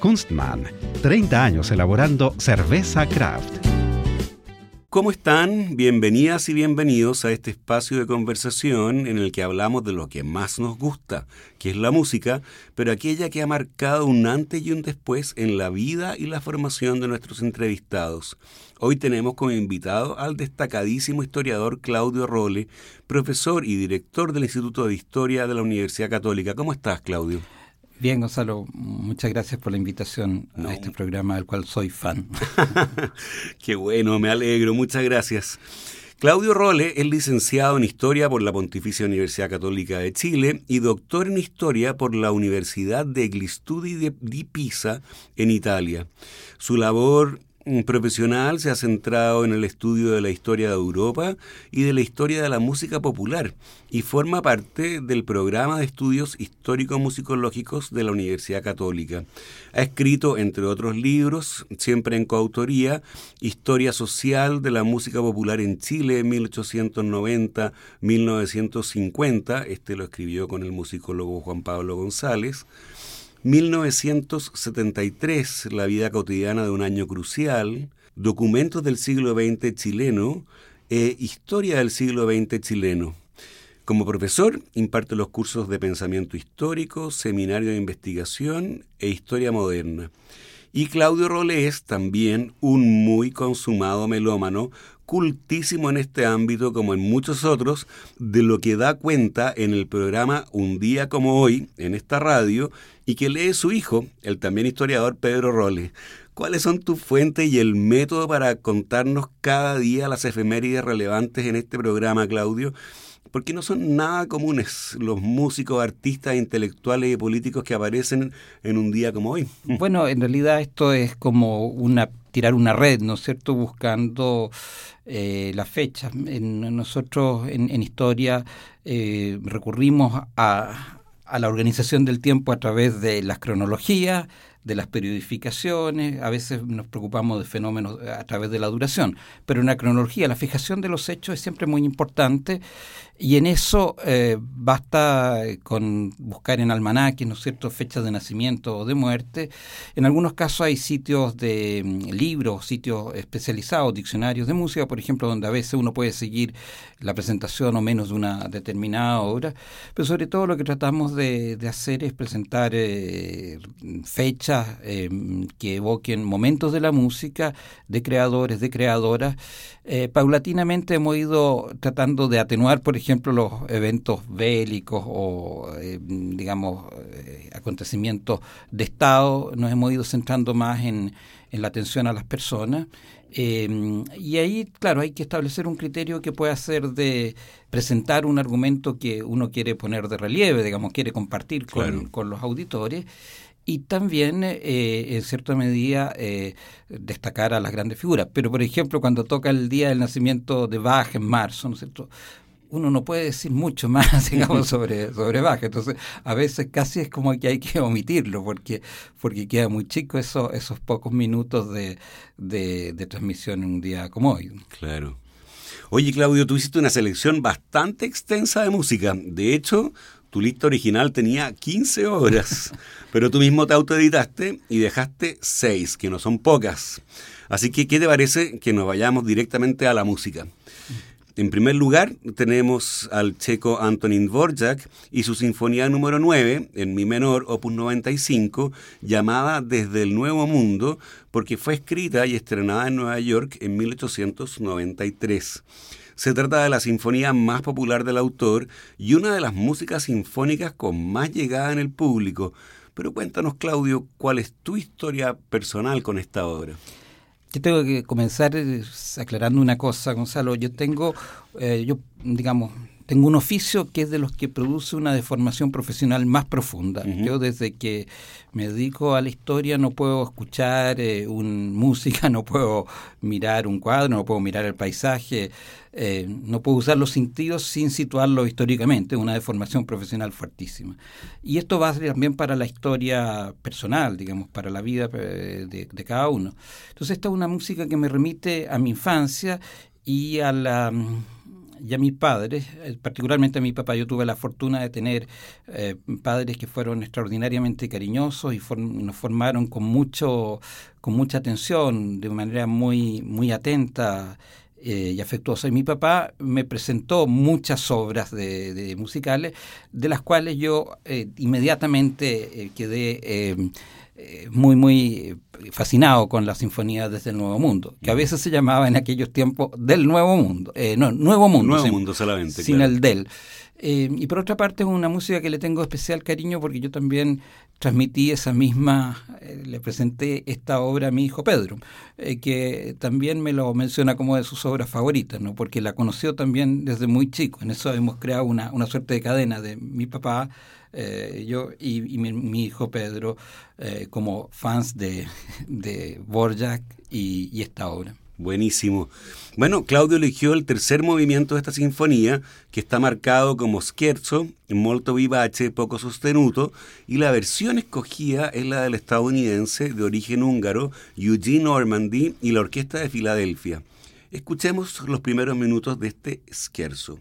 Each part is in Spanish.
Kunstmann, 30 años elaborando cerveza craft. ¿Cómo están? Bienvenidas y bienvenidos a este espacio de conversación en el que hablamos de lo que más nos gusta, que es la música, pero aquella que ha marcado un antes y un después en la vida y la formación de nuestros entrevistados. Hoy tenemos como invitado al destacadísimo historiador Claudio Role, profesor y director del Instituto de Historia de la Universidad Católica. ¿Cómo estás, Claudio? Bien, Gonzalo, muchas gracias por la invitación a este programa del cual soy fan. Qué bueno, me alegro, muchas gracias. Claudio Role es licenciado en Historia por la Pontificia Universidad Católica de Chile y doctor en Historia por la Universidad degli Studi di Pisa en Italia. Su labor profesional se ha centrado en el estudio de la historia de Europa y de la historia de la música popular y forma parte del programa de estudios histórico-musicológicos de la Universidad Católica. Ha escrito, entre otros libros, siempre en coautoría, Historia Social de la Música Popular en Chile 1890-1950, este lo escribió con el musicólogo Juan Pablo González, 1973, La vida cotidiana de un año crucial, Documentos del siglo XX chileno e Historia del siglo XX chileno. Como profesor, imparte los cursos de pensamiento histórico, seminario de investigación e historia moderna. Y Claudio Role es también un muy consumado melómano, cultísimo en este ámbito como en muchos otros, de lo que da cuenta en el programa Un día como hoy, en esta radio, y que lee su hijo, el también historiador Pedro Role. ¿Cuáles son tus fuentes y el método para contarnos cada día las efemérides relevantes en este programa, Claudio? Porque no son nada comunes los músicos, artistas, intelectuales y políticos que aparecen en un día como hoy. Bueno, en realidad esto es como una tirar una red, ¿no es cierto?, buscando eh, las fechas. nosotros en, historia eh, recurrimos a, a la organización del tiempo a través de las cronologías, de las periodificaciones, a veces nos preocupamos de fenómenos a través de la duración, pero en la cronología la fijación de los hechos es siempre muy importante y en eso eh, basta con buscar en almanaques, ¿no es cierto?, fechas de nacimiento o de muerte. En algunos casos hay sitios de mm, libros, sitios especializados, diccionarios de música, por ejemplo, donde a veces uno puede seguir la presentación o menos de una determinada obra, pero sobre todo lo que tratamos de, hacer es presentar eh, fechas eh, que evoquen momentos de la música, de creadores, de creadoras. paulatinamente hemos ido tratando de atenuar, por ejemplo, los eventos bélicos o, eh, digamos, eh, acontecimientos de Estado, nos hemos ido centrando más en, la atención a las personas. Em, y ahí, claro, hay que establecer un criterio que pueda ser de presentar un argumento que uno quiere poner de relieve, digamos, quiere compartir con, con los auditores y también, eh, en cierta medida, destacar a las grandes figuras. Pero, por ejemplo, cuando toca el día del nacimiento de Bach en marzo, ¿no es cierto? uno no puede decir mucho más, digamos, sobre, sobre Bach. Entonces, a veces casi es como que hay que omitirlo, porque, porque queda muy chico eso, esos pocos minutos de, de, de transmisión en un día como hoy. Claro. Oye, Claudio, tú hiciste una selección bastante extensa de música. De hecho, tu lista original tenía 15 horas, pero tú mismo te autoeditaste y dejaste 6, que no son pocas. Así que, ¿qué te parece que nos vayamos directamente a la música? En primer lugar, tenemos al checo Antonín Dvorak y su sinfonía número 9, en mi menor, opus 95, llamada Desde el Nuevo Mundo, porque fue escrita y estrenada en Nueva York en 1893. Se trata de la sinfonía más popular del autor y una de las músicas sinfónicas con más llegada en el público. Pero cuéntanos, Claudio, ¿cuál es tu historia personal con esta obra? Yo tengo que comenzar eh, aclarando una cosa, Gonzalo. Yo tengo, eh, yo digamos, tengo un oficio que es de los que produce una deformación profesional más profunda. Yo desde que me dedico a la historia no puedo escuchar eh, un, música, no puedo mirar un cuadro, no puedo mirar el paisaje, eh, no puedo usar los sentidos sin situarlo históricamente, una deformación profesional fuertísima. Y esto va también para la historia personal, digamos, para la vida eh, de, de cada uno. Entonces esta es una música que me remite a mi infancia y a la y a mis padres, eh, particularmente a mi papá, yo tuve la fortuna de tener eh, padres que fueron extraordinariamente cariñosos y nos formaron con mucho, con mucha atención, de manera muy, muy atenta eh, y afectuosa. Y mi papá me presentó muchas obras de, musicales, de las cuales yo inmediatamente quedé eh, muy, muy fascinado con la Sinfonía desde el Nuevo Mundo, que a veces se llamaba en aquellos tiempos del Nuevo Mundo, eh, no, Nuevo Mundo. Nuevo Mundo solamente. Sin el del. Eh, y por otra parte es una música que le tengo especial cariño porque yo también transmití esa misma, le presenté esta obra a mi hijo Pedro, que también me lo menciona como de sus obras favoritas, ¿no? porque la conoció también desde muy chico. En eso hemos creado una, una suerte de cadena de mi papá eh, yo y, mi, hijo Pedro eh, como fans de, de Borjak y, esta obra. Buenísimo. Bueno, Claudio eligió el tercer movimiento de esta sinfonía, que está marcado como scherzo, molto vivace, poco sostenuto, y la versión escogida es la del estadounidense de origen húngaro, Eugene Normandy, y la Orquesta de Filadelfia. Escuchemos los primeros minutos de este scherzo.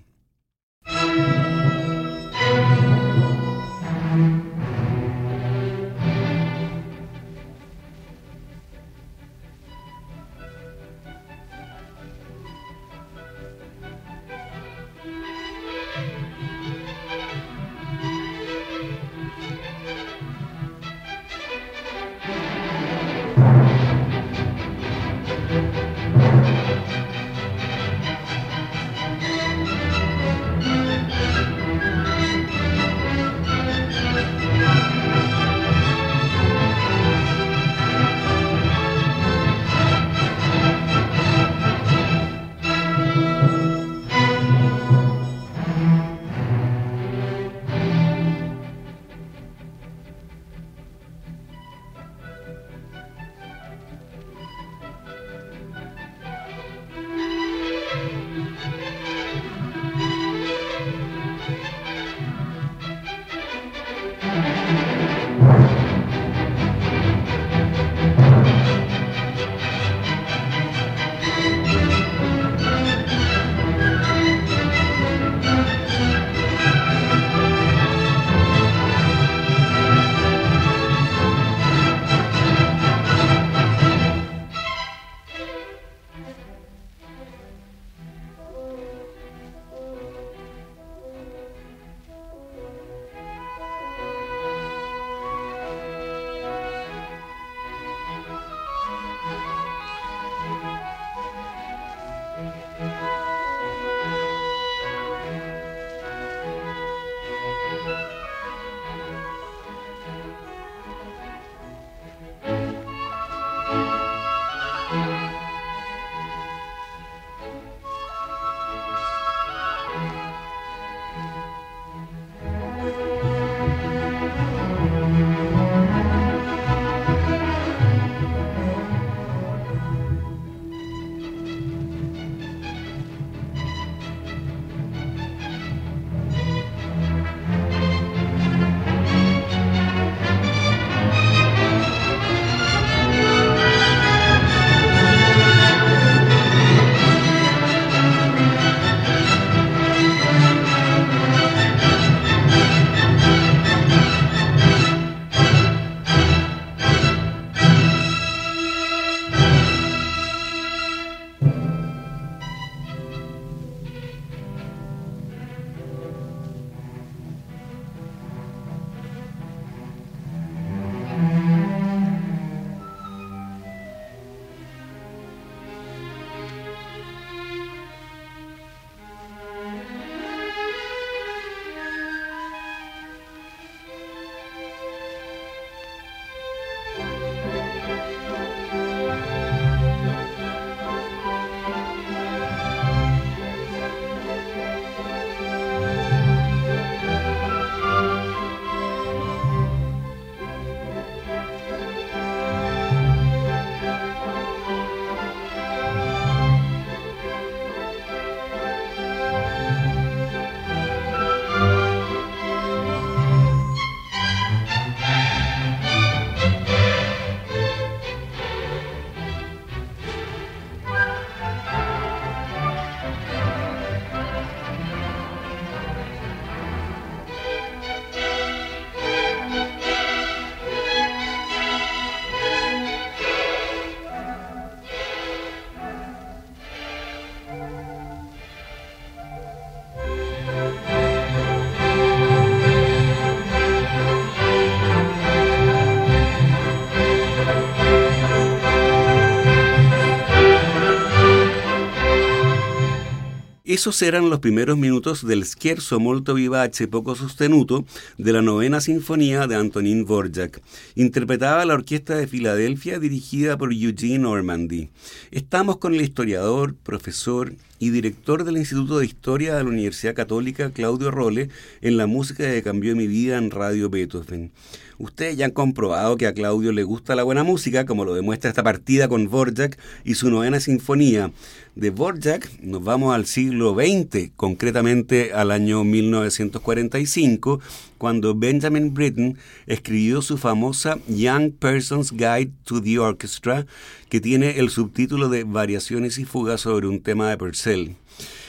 Esos eran los primeros minutos del scherzo molto vivace poco sostenuto de la novena sinfonía de Antonin Dvorak. Interpretaba la Orquesta de Filadelfia dirigida por Eugene Normandy. Estamos con el historiador, profesor y director del Instituto de Historia de la Universidad Católica, Claudio Role, en la música que cambió mi vida en Radio Beethoven. Ustedes ya han comprobado que a Claudio le gusta la buena música, como lo demuestra esta partida con Dvorak y su novena sinfonía. De Dvorak nos vamos al siglo XX, concretamente al año 1945, cuando Benjamin Britten escribió su famosa Young Person's Guide to the Orchestra, que tiene el subtítulo de Variaciones y fugas sobre un tema de Purcell.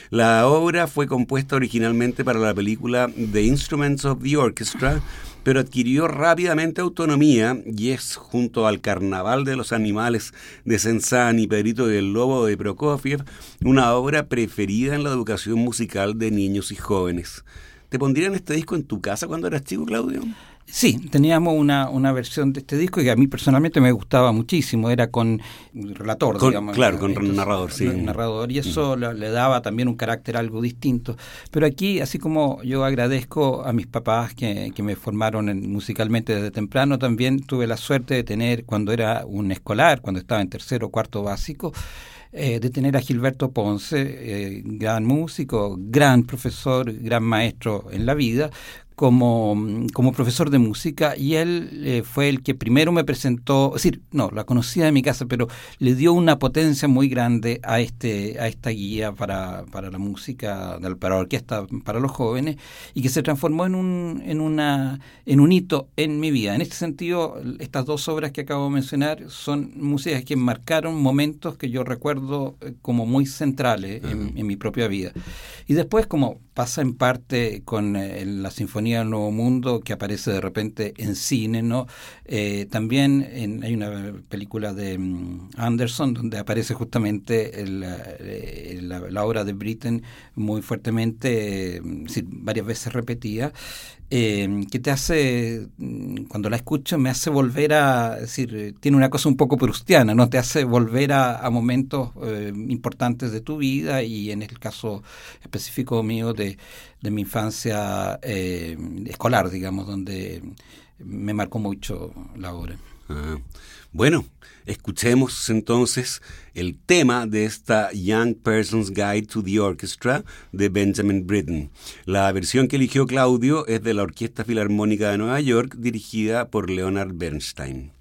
La obra fue compuesta originalmente para la película The Instruments of the Orchestra, pero adquirió rápidamente autonomía y es, junto al Carnaval de los Animales de Senzán y Pedrito del Lobo de Prokofiev, una obra preferida en la educación musical de niños y jóvenes. ¿Te pondrían este disco en tu casa cuando eras chico, Claudio? Sí, teníamos una, una versión de este disco que a mí personalmente me gustaba muchísimo, era con relator, digamos. Claro, con narrador, sí. narrador, y eso mm. le, daba también un carácter algo distinto. Pero aquí, así como yo agradezco a mis papás que, que me formaron musicalmente desde temprano, también tuve la suerte de tener, cuando era un escolar, cuando estaba en tercero o cuarto básico, eh, de tener a Gilberto Ponce, eh, gran músico, gran profesor, gran maestro en la vida, como, como profesor de música y él eh, fue el que primero me presentó, es decir, no, la conocía de mi casa, pero le dio una potencia muy grande a este a esta guía para, para la música, para la orquesta para los jóvenes y que se transformó en un en una en un hito en mi vida. En este sentido, estas dos obras que acabo de mencionar son músicas que marcaron momentos que yo recuerdo eh, como muy centrales en, en mi propia vida. Y después, como pasa en parte con eh, la Sinfonía del Nuevo Mundo, que aparece de repente en cine, ¿no? Eh, también hay una película de mm, Anderson donde aparece justamente eh, la, obra de Britten muy fuertemente, varias veces repetida, eh, que te hace, mm, cuando la escucho, me hace volver a, decir, tiene una cosa un poco prustiana, ¿no? Te hace volver a, momentos eh, importantes de tu vida y en el caso específico mío de, de mi infancia eh, escolar, digamos, donde me marcó mucho la obra. Ah, bueno, escuchemos entonces el tema de esta Young Person's Guide to the Orchestra de Benjamin Britten. La versión que eligió Claudio es de la Orquesta Filarmónica de Nueva York dirigida por Leonard Bernstein.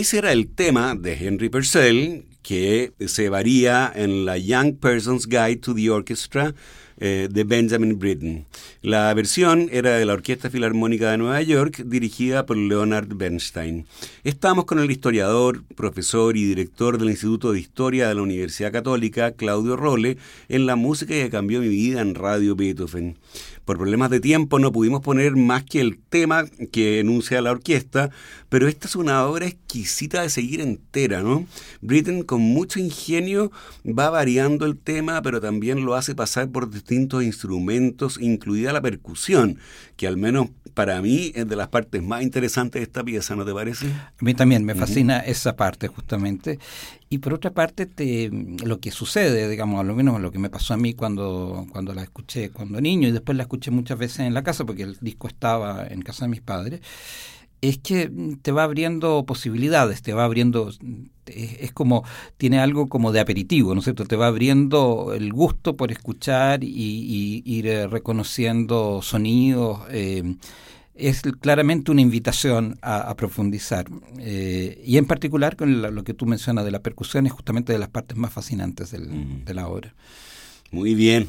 Ese era el tema de Henry Purcell, que se varía en la Young Person's Guide to the Orchestra eh, de Benjamin Britten. La versión era de la Orquesta Filarmónica de Nueva York, dirigida por Leonard Bernstein. Estamos con el historiador, profesor y director del Instituto de Historia de la Universidad Católica, Claudio Role, en la música que cambió mi vida en Radio Beethoven. Por problemas de tiempo no pudimos poner más que el tema que enuncia la orquesta, pero esta es una obra exquisita de seguir entera, ¿no? Britten con mucho ingenio va variando el tema, pero también lo hace pasar por distintos instrumentos, incluida la percusión, que al menos para mí es de las partes más interesantes de esta pieza, ¿no te parece? A mí también me fascina esa parte justamente. Y por otra parte, te, lo que sucede, digamos, a lo menos lo que me pasó a mí cuando, cuando la escuché cuando niño y después la escuché muchas veces en la casa, porque el disco estaba en casa de mis padres, es que te va abriendo posibilidades, te va abriendo, es, como, tiene algo como de aperitivo, ¿no es cierto? Te va abriendo el gusto por escuchar y, ir eh, reconociendo sonidos. Eh, es claramente una invitación a, profundizar. Eh, y en particular con lo que tú mencionas de la percusión es justamente de las partes más fascinantes de la obra. Muy bien.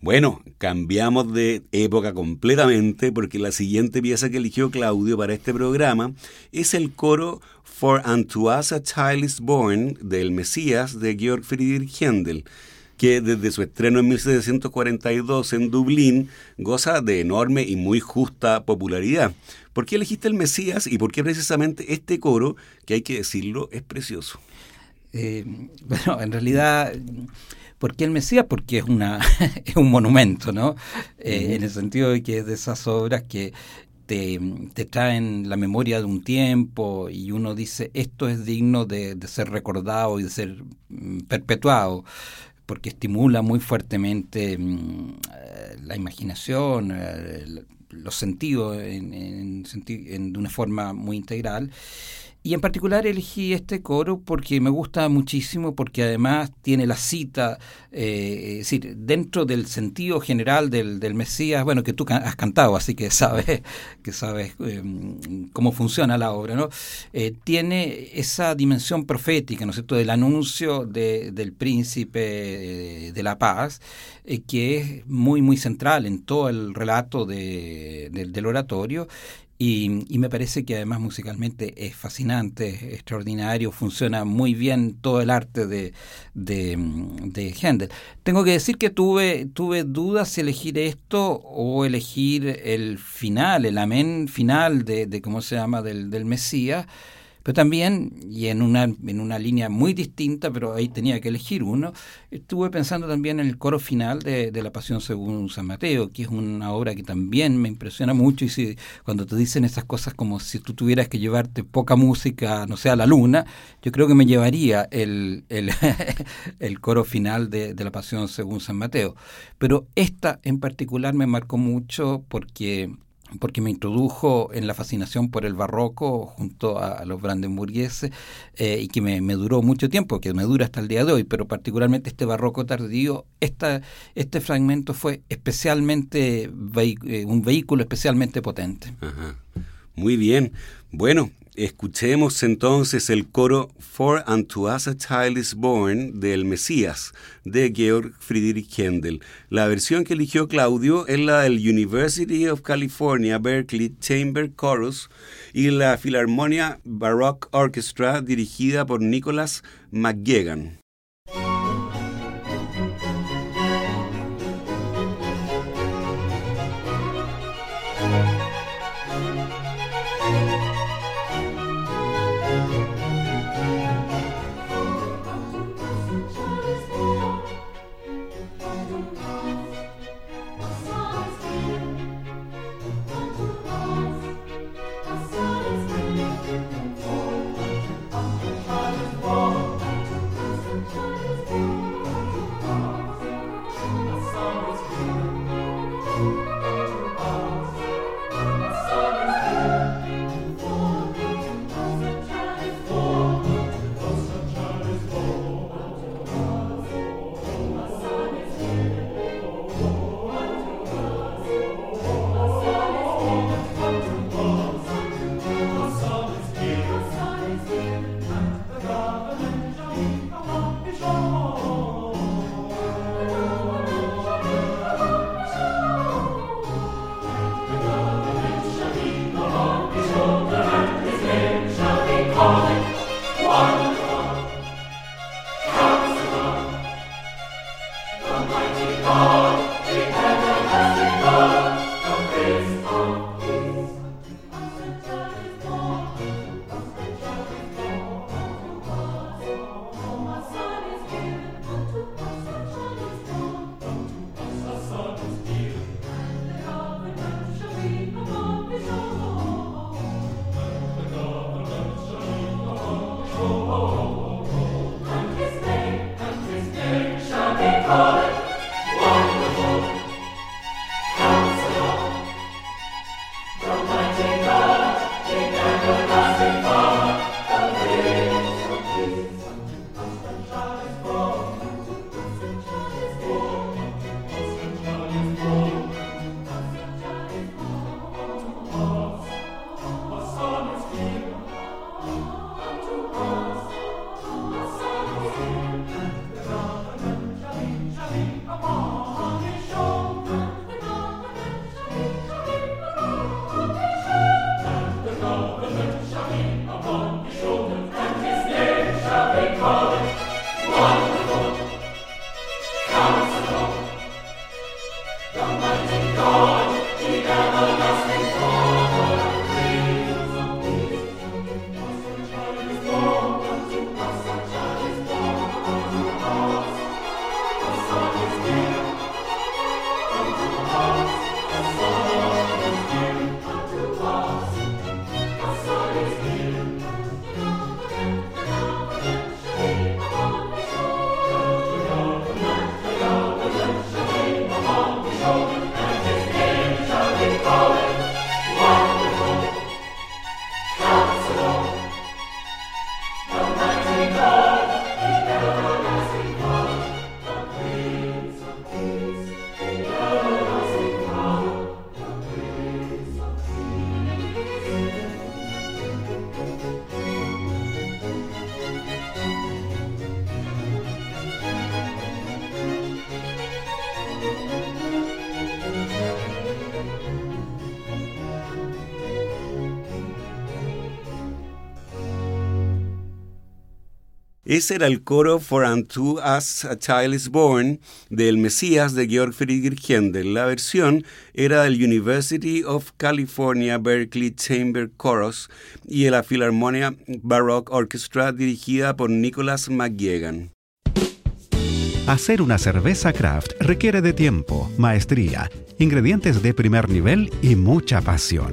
Bueno, cambiamos de época completamente porque la siguiente pieza que eligió Claudio para este programa es el coro For Unto Us a Child is Born del Mesías de Georg Friedrich Händel que desde su estreno en 1742 en Dublín goza de enorme y muy justa popularidad. ¿Por qué elegiste el Mesías y por qué precisamente este coro, que hay que decirlo, es precioso? Eh, bueno, en realidad... ¿Por qué el Mesías? Porque es, una, es un monumento, ¿no? Eh, en el sentido de que es de esas obras que te, te, traen la memoria de un tiempo y uno dice, esto es digno de, de ser recordado y de ser mm, perpetuado porque estimula muy fuertemente mm, eh, la imaginación, eh, los sentidos en, de una forma muy integral y en particular elegí este coro porque me gusta muchísimo, porque además tiene la cita, eh, es decir, dentro del sentido general del, del, Mesías, bueno, que tú has cantado, así que sabes, que sabes em, cómo funciona la obra, ¿no? Eh, tiene esa dimensión profética, ¿no es cierto?, del anuncio de, del príncipe de la paz, eh, que es muy, muy central en todo el relato de, del oratorio y, me parece que además musicalmente es fascinante, extraordinario, funciona muy bien todo el arte de, de, de Händel. Tengo que decir que tuve, tuve dudas si elegir esto o elegir el final, el amén final de, de ¿cómo se llama?, del, del Mesías. Pero también, y en una, en una línea muy distinta, pero ahí tenía que elegir uno, estuve pensando también en el coro final de, de La Pasión según San Mateo, que es una obra que también me impresiona mucho. Y si, cuando te dicen esas cosas como si tú tuvieras que llevarte poca música, no sé, a la luna, yo creo que me llevaría el, el, el coro final de, de La Pasión según San Mateo. Pero esta en particular me marcó mucho porque porque me introdujo en la fascinación por el barroco junto a, los brandenburgueses eh, y que me, duró mucho tiempo, que me dura hasta el día de hoy, pero particularmente este barroco tardío, esta, este fragmento fue especialmente eh, un vehículo especialmente potente. Muy bien. Bueno, Escuchemos entonces el coro For Unto Us a Child is Born del Mesías de Georg Friedrich Händel. La versión que eligió Claudio es la del University of California Berkeley Chamber Chorus y la Philharmonia Baroque Orchestra dirigida por Nicholas McGegan. Ese era el coro For Unto Us a Child is Born del Mesías de Georg Friedrich Händel. La versión era del University of California Berkeley Chamber Chorus y de la Philharmonia Baroque Orchestra dirigida por Nicholas McGuigan. Hacer una cerveza craft requiere de tiempo, maestría, ingredientes de primer nivel y mucha pasión.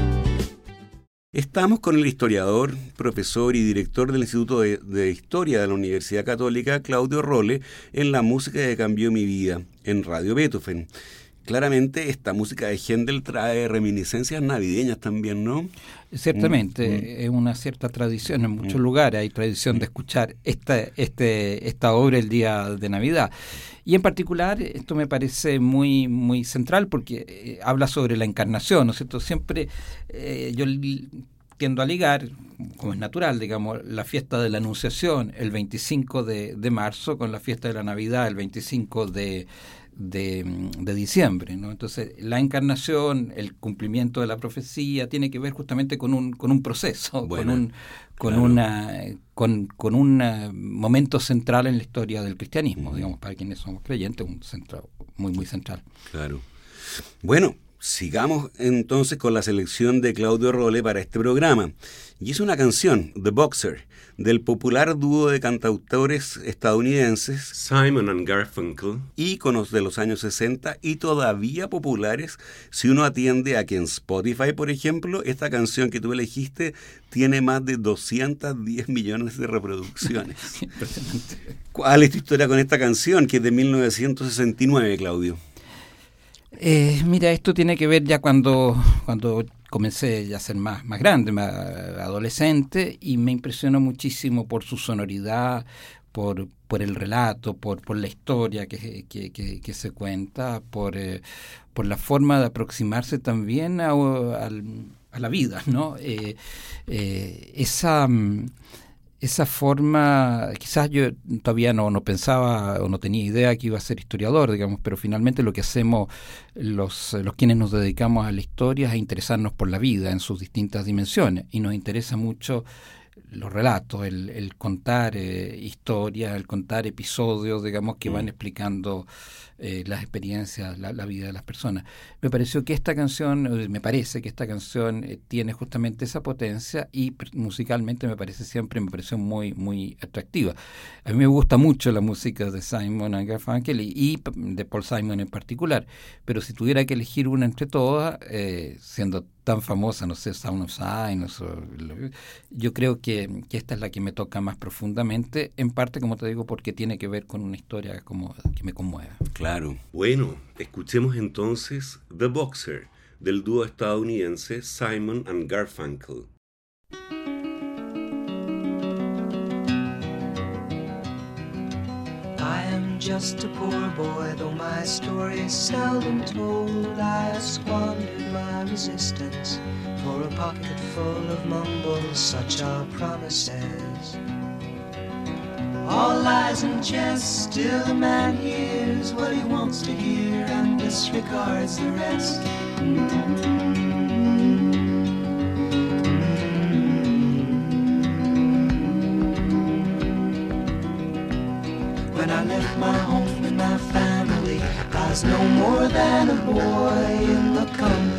Estamos con el historiador, profesor y director del Instituto de, Historia de la Universidad Católica, Claudio Role, en la música que cambió mi vida, en Radio Beethoven. Claramente esta música de Händel trae reminiscencias navideñas también, ¿no? Ciertamente, mm, mm. es una cierta tradición en muchos mm. lugares, hay tradición de escuchar esta, este, esta obra el día de Navidad. Y en particular, esto me parece muy, muy central porque eh, habla sobre la encarnación, ¿no es cierto? Siempre eh, yo tiendo a ligar, como es natural, digamos, la fiesta de la Anunciación el 25 de, de marzo con la fiesta de la Navidad el 25 de, de, diciembre. ¿no? Entonces, la encarnación, el cumplimiento de la profecía, tiene que ver justamente con un, con un proceso, con un, con una con, con un eh, momento central en la historia del cristianismo, digamos, para quienes somos creyentes, un centro muy, muy central. Claro. Bueno, sigamos entonces con la selección de Claudio Role para este programa. Y es una canción, The Boxer, del popular dúo de cantautores estadounidenses Simon and Garfunkel, íconos de los años 60 y todavía populares si uno atiende a que en Spotify, por ejemplo, esta canción que tú elegiste tiene más de 210 millones de reproducciones. ¿Cuál es tu historia con esta canción que es de 1969, Claudio? Eh, mira, esto tiene que ver ya cuando, cuando comencé ya a ser más, más grande, más adolescente, y me impresionó muchísimo por su sonoridad, por, por el relato, por, por la historia que, que, que, se cuenta, por, eh, por la forma de aproximarse también a, a, la vida, ¿no? Eh, eh, esa mm, esa forma, quizás yo todavía no, no pensaba o no tenía idea que iba a ser historiador, digamos, pero finalmente lo que hacemos los, los quienes nos dedicamos a la historia es a interesarnos por la vida en sus distintas dimensiones y nos interesa mucho los relatos, el, contar eh, historias, el contar episodios, digamos, que van mm. explicando eh, las experiencias, la, vida de las personas. Me pareció que esta canción, me parece que esta canción eh, tiene justamente esa potencia y musicalmente me parece siempre, me pareció muy, muy atractiva. A mí me gusta mucho la música de Simon and Garfunkel y, y de Paul Simon en particular, pero si tuviera que elegir una entre todas, siendo tan famosa, no sé, Sound of Silence, yo creo que, que, esta es la que me toca más profundamente, en parte, como te digo, porque tiene que ver con una historia como que me conmueve. Claro. Bueno, escuchemos entonces The Boxer, del dúo estadounidense Simon and Garfunkel. just a poor boy, though my story is seldom told. I my resistance for a pocket full of mumbles, such are promises. All lies and jest, still a man hears what he wants to hear and disregards the rest. When I left my home and my family. I was no more than a boy in the of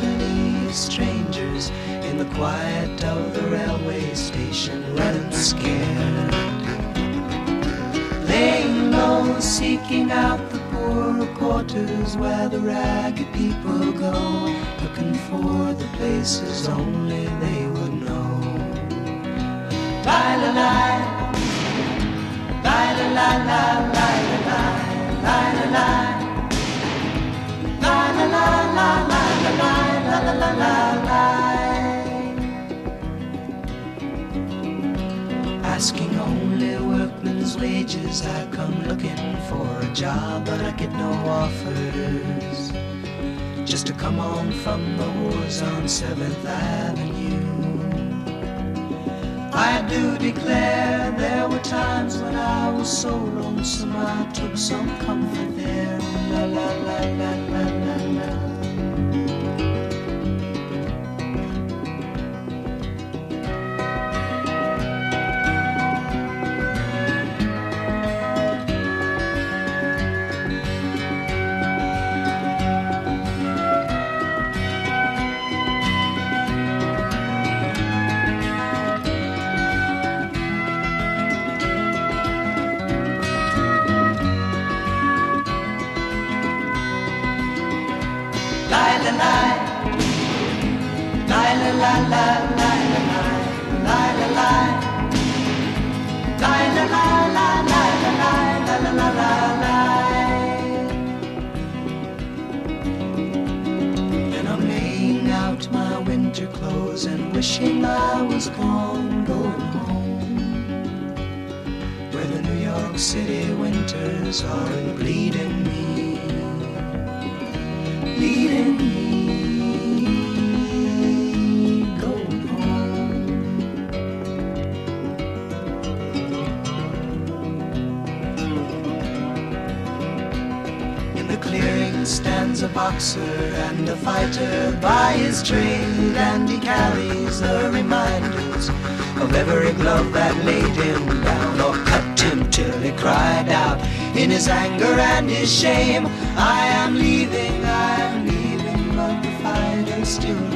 strangers, in the quiet of the railway station, running scared. Laying low, seeking out the poorer quarters where the ragged people go, looking for the places only they would know. La la la, la la la la la la, la la la, la la la La la la. Asking only workmen's wages, I come looking for a job, but I get no offers. Just to come on from the wars on 7th Avenue. I do declare there were times when I was so lonesome I took some comfort there. La la la la la la la. His anger and his shame. I am leaving, I am leaving, but the fighter still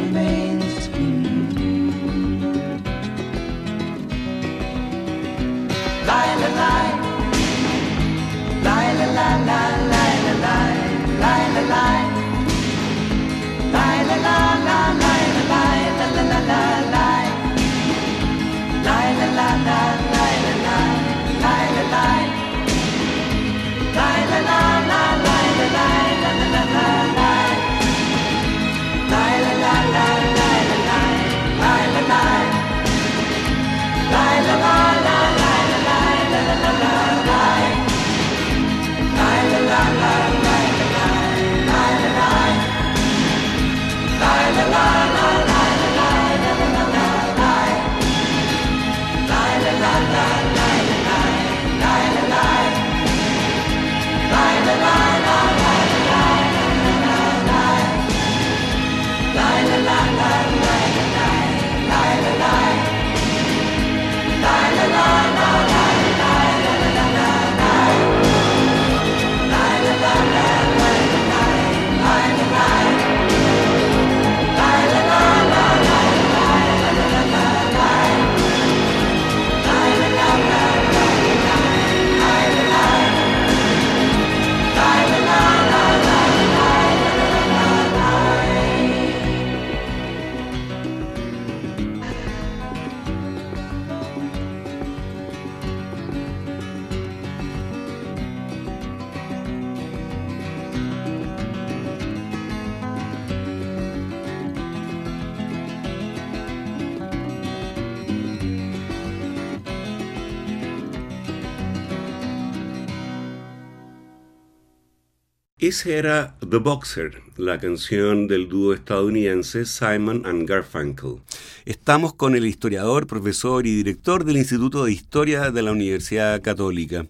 Ese era The Boxer, la canción del dúo estadounidense Simon and Garfunkel. Estamos con el historiador, profesor y director del Instituto de Historia de la Universidad Católica.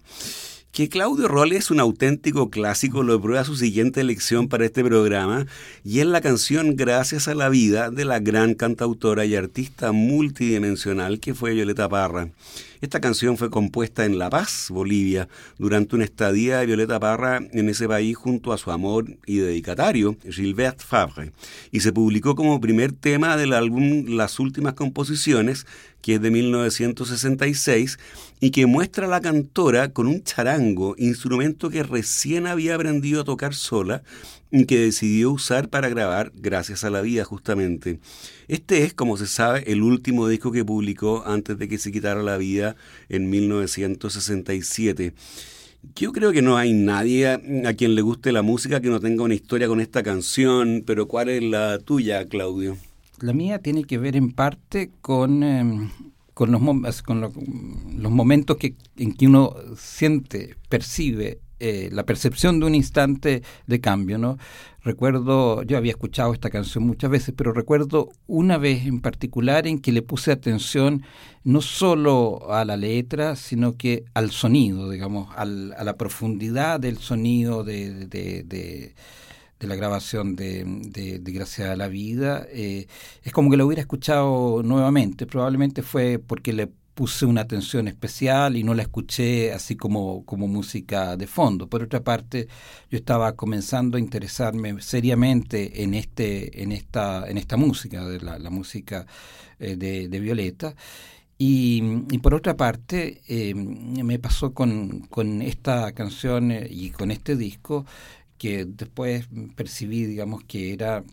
Que Claudio Roll es un auténtico clásico lo prueba su siguiente elección para este programa y es la canción Gracias a la vida de la gran cantautora y artista multidimensional que fue Violeta Parra. Esta canción fue compuesta en La Paz, Bolivia, durante una estadía de Violeta Parra en ese país junto a su amor y dedicatario, Gilbert Fabre, y se publicó como primer tema del álbum Las Últimas Composiciones, que es de 1966, y que muestra a la cantora con un charango, instrumento que recién había aprendido a tocar sola, que decidió usar para grabar Gracias a la Vida justamente. Este es, como se sabe, el último disco que publicó antes de que se quitara la vida en 1967. Yo creo que no hay nadie a quien le guste la música que no tenga una historia con esta canción, pero ¿cuál es la tuya, Claudio? La mía tiene que ver en parte con, em, con, los, con los momentos que, en que uno siente, percibe eh, la percepción de un instante de cambio, ¿no? Recuerdo, yo había escuchado esta canción muchas veces, pero recuerdo una vez en particular en que le puse atención no solo a la letra, sino que al sonido, digamos, a la profundidad del sonido de, de, la grabación de, de, Gracia a la Vida. Eh, es como que lo hubiera escuchado nuevamente. Probablemente fue porque le puse una atención especial y no la escuché así como, como música de fondo. Por otra parte, yo estaba comenzando a interesarme seriamente en este, en esta, en esta música, de la, música eh, de, Violeta. Y, por otra parte, eh, me pasó con, con esta canción eh, y con este disco que después percibí, digamos, que era,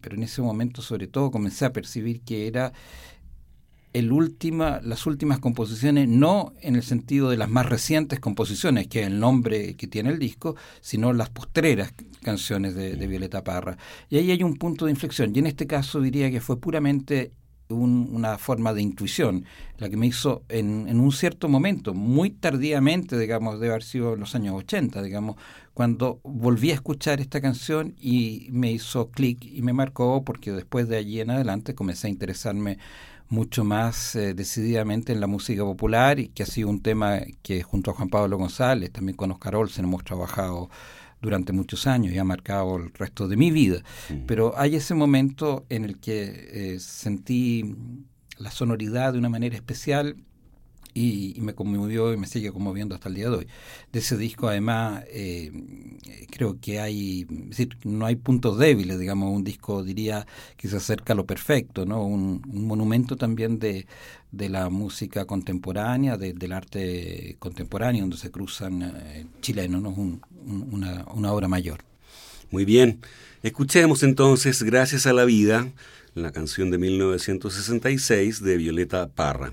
pero en ese momento sobre todo comencé a percibir que era el última, las últimas composiciones, no en el sentido de las más recientes composiciones, que es el nombre que tiene el disco, sino las postreras canciones de, Violeta Parra. Y ahí hay un punto de inflexión, y en este caso diría que fue puramente una forma de intuición, la que me hizo en, en, un cierto momento, muy tardíamente, digamos, debe haber sido en los años 80, digamos, cuando volví a escuchar esta canción y me hizo clic y me marcó porque después de allí en adelante comencé a interesarme mucho más eh, decididamente en la música popular y que ha sido un tema que junto a Juan Pablo González, también con Oscar Olsen hemos trabajado durante muchos años y ha marcado el resto de mi vida. Pero hay ese momento en el que eh, sentí la sonoridad de una manera especial y, me conmovió y me sigue conmoviendo hasta el día de hoy. De ese disco, además, eh, creo que hay, no hay puntos débiles, digamos, un disco, diría, que se acerca a lo perfecto, ¿no? Un, monumento también de, de, la música contemporánea, del arte contemporáneo, donde se cruzan eh, chilenos, ¿no? una, una obra mayor. Muy bien. Escuchemos entonces Gracias a la Vida, la canción de 1966 de Violeta Parra.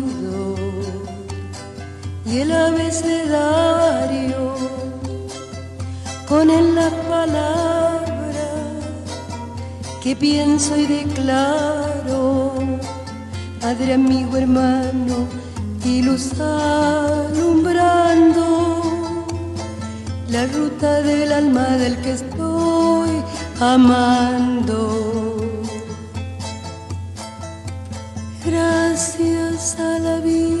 abecedario con él la palabra que pienso y declaro, Padre, amigo, hermano, y luz alumbrando la ruta del alma del que estoy amando. Gracias a la vida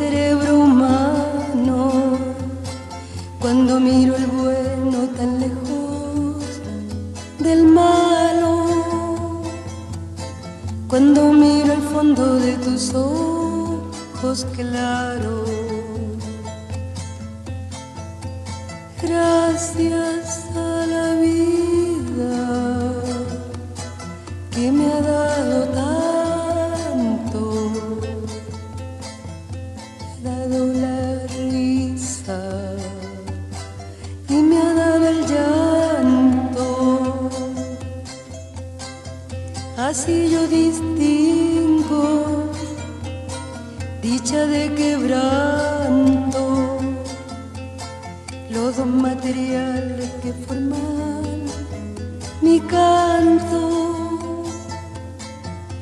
cerebro humano, cuando miro el bueno tan lejos del malo, cuando miro el fondo de tus ojos claros.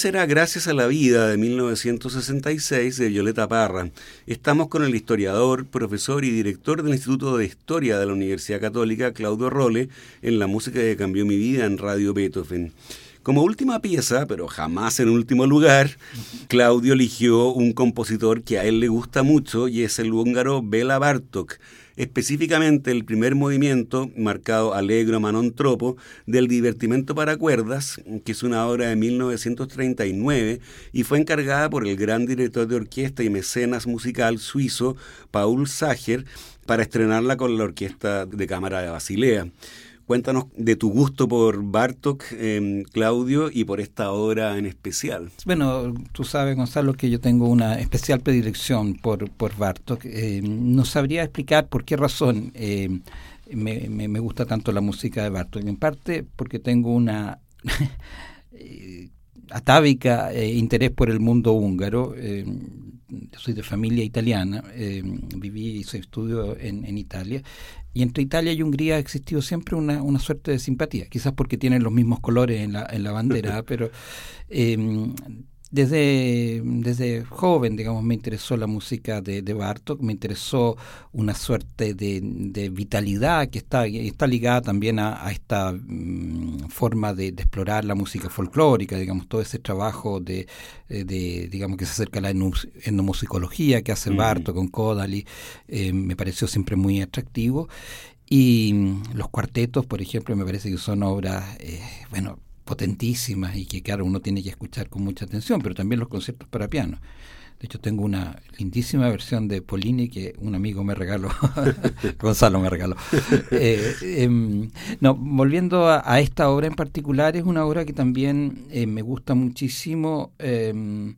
Esa era Gracias a la Vida de 1966 de Violeta Parra. Estamos con el historiador, profesor y director del Instituto de Historia de la Universidad Católica, Claudio Role, en la música que cambió mi vida en Radio Beethoven. Como última pieza, pero jamás en último lugar, Claudio eligió un compositor que a él le gusta mucho y es el húngaro Bela Bartok, específicamente el primer movimiento, marcado Allegro Manon Tropo, del Divertimento para Cuerdas, que es una obra de 1939 y fue encargada por el gran director de orquesta y mecenas musical suizo Paul Sager para estrenarla con la Orquesta de Cámara de Basilea. Cuéntanos de tu gusto por Bartok, eh, Claudio, y por esta obra en especial. Bueno, tú sabes, Gonzalo, que yo tengo una especial predilección por, por Bartok. Eh, no sabría explicar por qué razón eh, me, me, gusta tanto la música de Bartok. En parte porque tengo una atávica interés por el mundo húngaro. Soy de familia italiana, viví y hice estudio en, en Italia y entre Italia y Hungría ha existido siempre una, una suerte de simpatía, quizás porque tienen los mismos colores en la, en la bandera, pero eh, desde, desde joven, digamos, me interesó la música de, de Bartok, me interesó una suerte de, de, vitalidad que está, está ligada también a, a esta um, forma de, de, explorar la música folclórica, digamos, todo ese trabajo de, de digamos, que se acerca a la etnomusicología que hace Bartok con Kodali, eh, me pareció siempre muy atractivo. Y los cuartetos, por ejemplo, me parece que son obras, eh, bueno, potentísimas y que claro uno tiene que escuchar con mucha atención, pero también los conciertos para piano. De hecho, tengo una lindísima versión de Polini que un amigo me regaló, Gonzalo me regaló. Eh, em, no, volviendo a, esta obra en particular, es una obra que también eh, me gusta muchísimo em,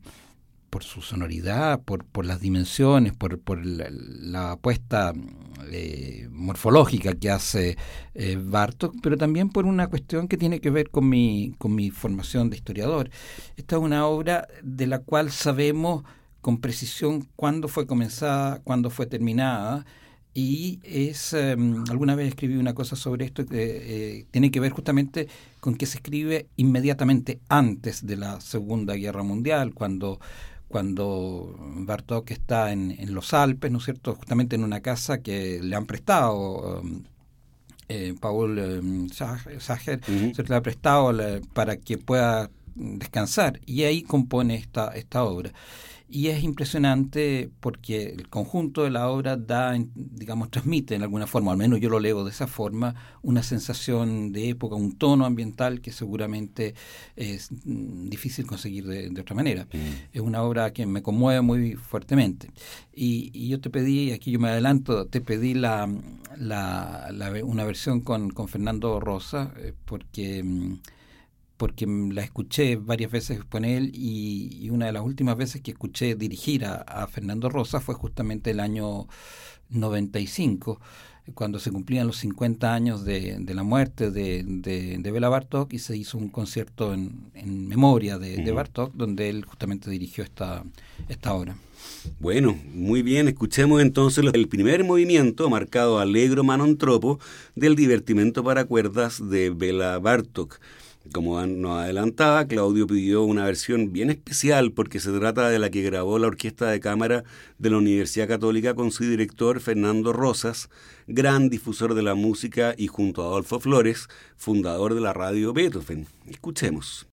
por su sonoridad, por, por las dimensiones, por, por la, apuesta eh, morfológica que hace Bartok, pero también por una cuestión que tiene que ver con mi, con mi formación de historiador. Esta es una obra de la cual sabemos con precisión cuándo fue comenzada, cuándo fue terminada. Y es, em, alguna vez escribí una cosa sobre esto que eh, tiene que ver justamente con que se escribe inmediatamente antes de la Segunda Guerra Mundial, cuando, cuando Bartok está en, los Alpes, ¿no es cierto?, justamente en una casa que le han prestado. Em, eh, Paul em, Sager se le ha prestado para que pueda descansar y ahí compone esta, esta obra. Y es impresionante porque el conjunto de la obra da, digamos, transmite en alguna forma, al menos yo lo leo de esa forma, una sensación de época, un tono ambiental que seguramente es mm, difícil conseguir de, otra manera. Mm. Es una obra que me conmueve muy fuertemente. Y, yo te pedí, aquí yo me adelanto, te pedí la, la, una versión con, con Fernando Rosa, eh, porque mm, porque la escuché varias veces con él y, una de las últimas veces que escuché dirigir a, Fernando Rosa fue justamente el año 95, cuando se cumplían los 50 años de, la muerte de, de, Bela Bartok y se hizo un concierto en, memoria de, Bartok donde él justamente dirigió esta, esta obra. Bueno, muy bien, escuchemos entonces el primer movimiento marcado Alegro Manontropo del divertimento para cuerdas de Bela Bartok. Como nos adelantaba, Claudio pidió una versión bien especial porque se trata de la que grabó la Orquesta de Cámara de la Universidad Católica con su director Fernando Rosas, gran difusor de la música y junto a Adolfo Flores, fundador de la radio Beethoven. Escuchemos.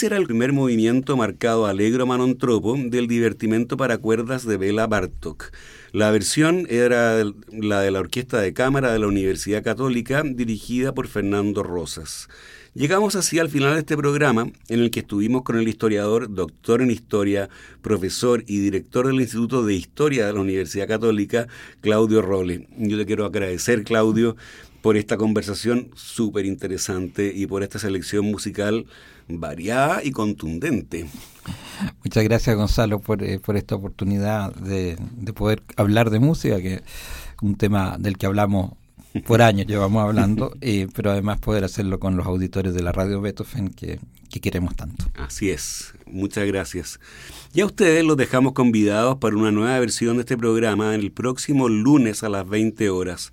Era el primer movimiento marcado alegro manontropo del divertimento para cuerdas de Bela Bartok. La versión era la de la Orquesta de Cámara de la Universidad Católica dirigida por Fernando Rosas. Llegamos así al final de este programa en el que estuvimos con el historiador, doctor en historia, profesor y director del Instituto de Historia de la Universidad Católica, Claudio Rolle. Yo le quiero agradecer, Claudio, por esta conversación súper interesante y por esta selección musical variada y contundente. Muchas gracias Gonzalo por, eh, por esta oportunidad de, de, poder hablar de música, que es un tema del que hablamos por años, llevamos hablando, eh, pero además poder hacerlo con los auditores de la radio Beethoven que, que queremos tanto. Así es, muchas gracias. Y a ustedes los dejamos convidados para una nueva versión de este programa el próximo lunes a las 20 horas.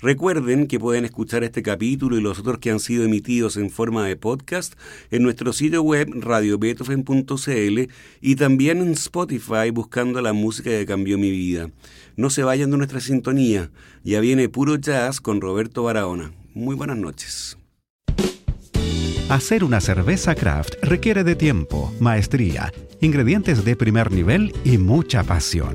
Recuerden que pueden escuchar este capítulo y los otros que han sido emitidos en forma de podcast en nuestro sitio web radiobeethoven.cl y también en Spotify buscando la música que cambió mi vida. No se vayan de nuestra sintonía, ya viene puro jazz con Roberto Barahona. Muy buenas noches. Hacer una cerveza craft requiere de tiempo, maestría, ingredientes de primer nivel y mucha pasión.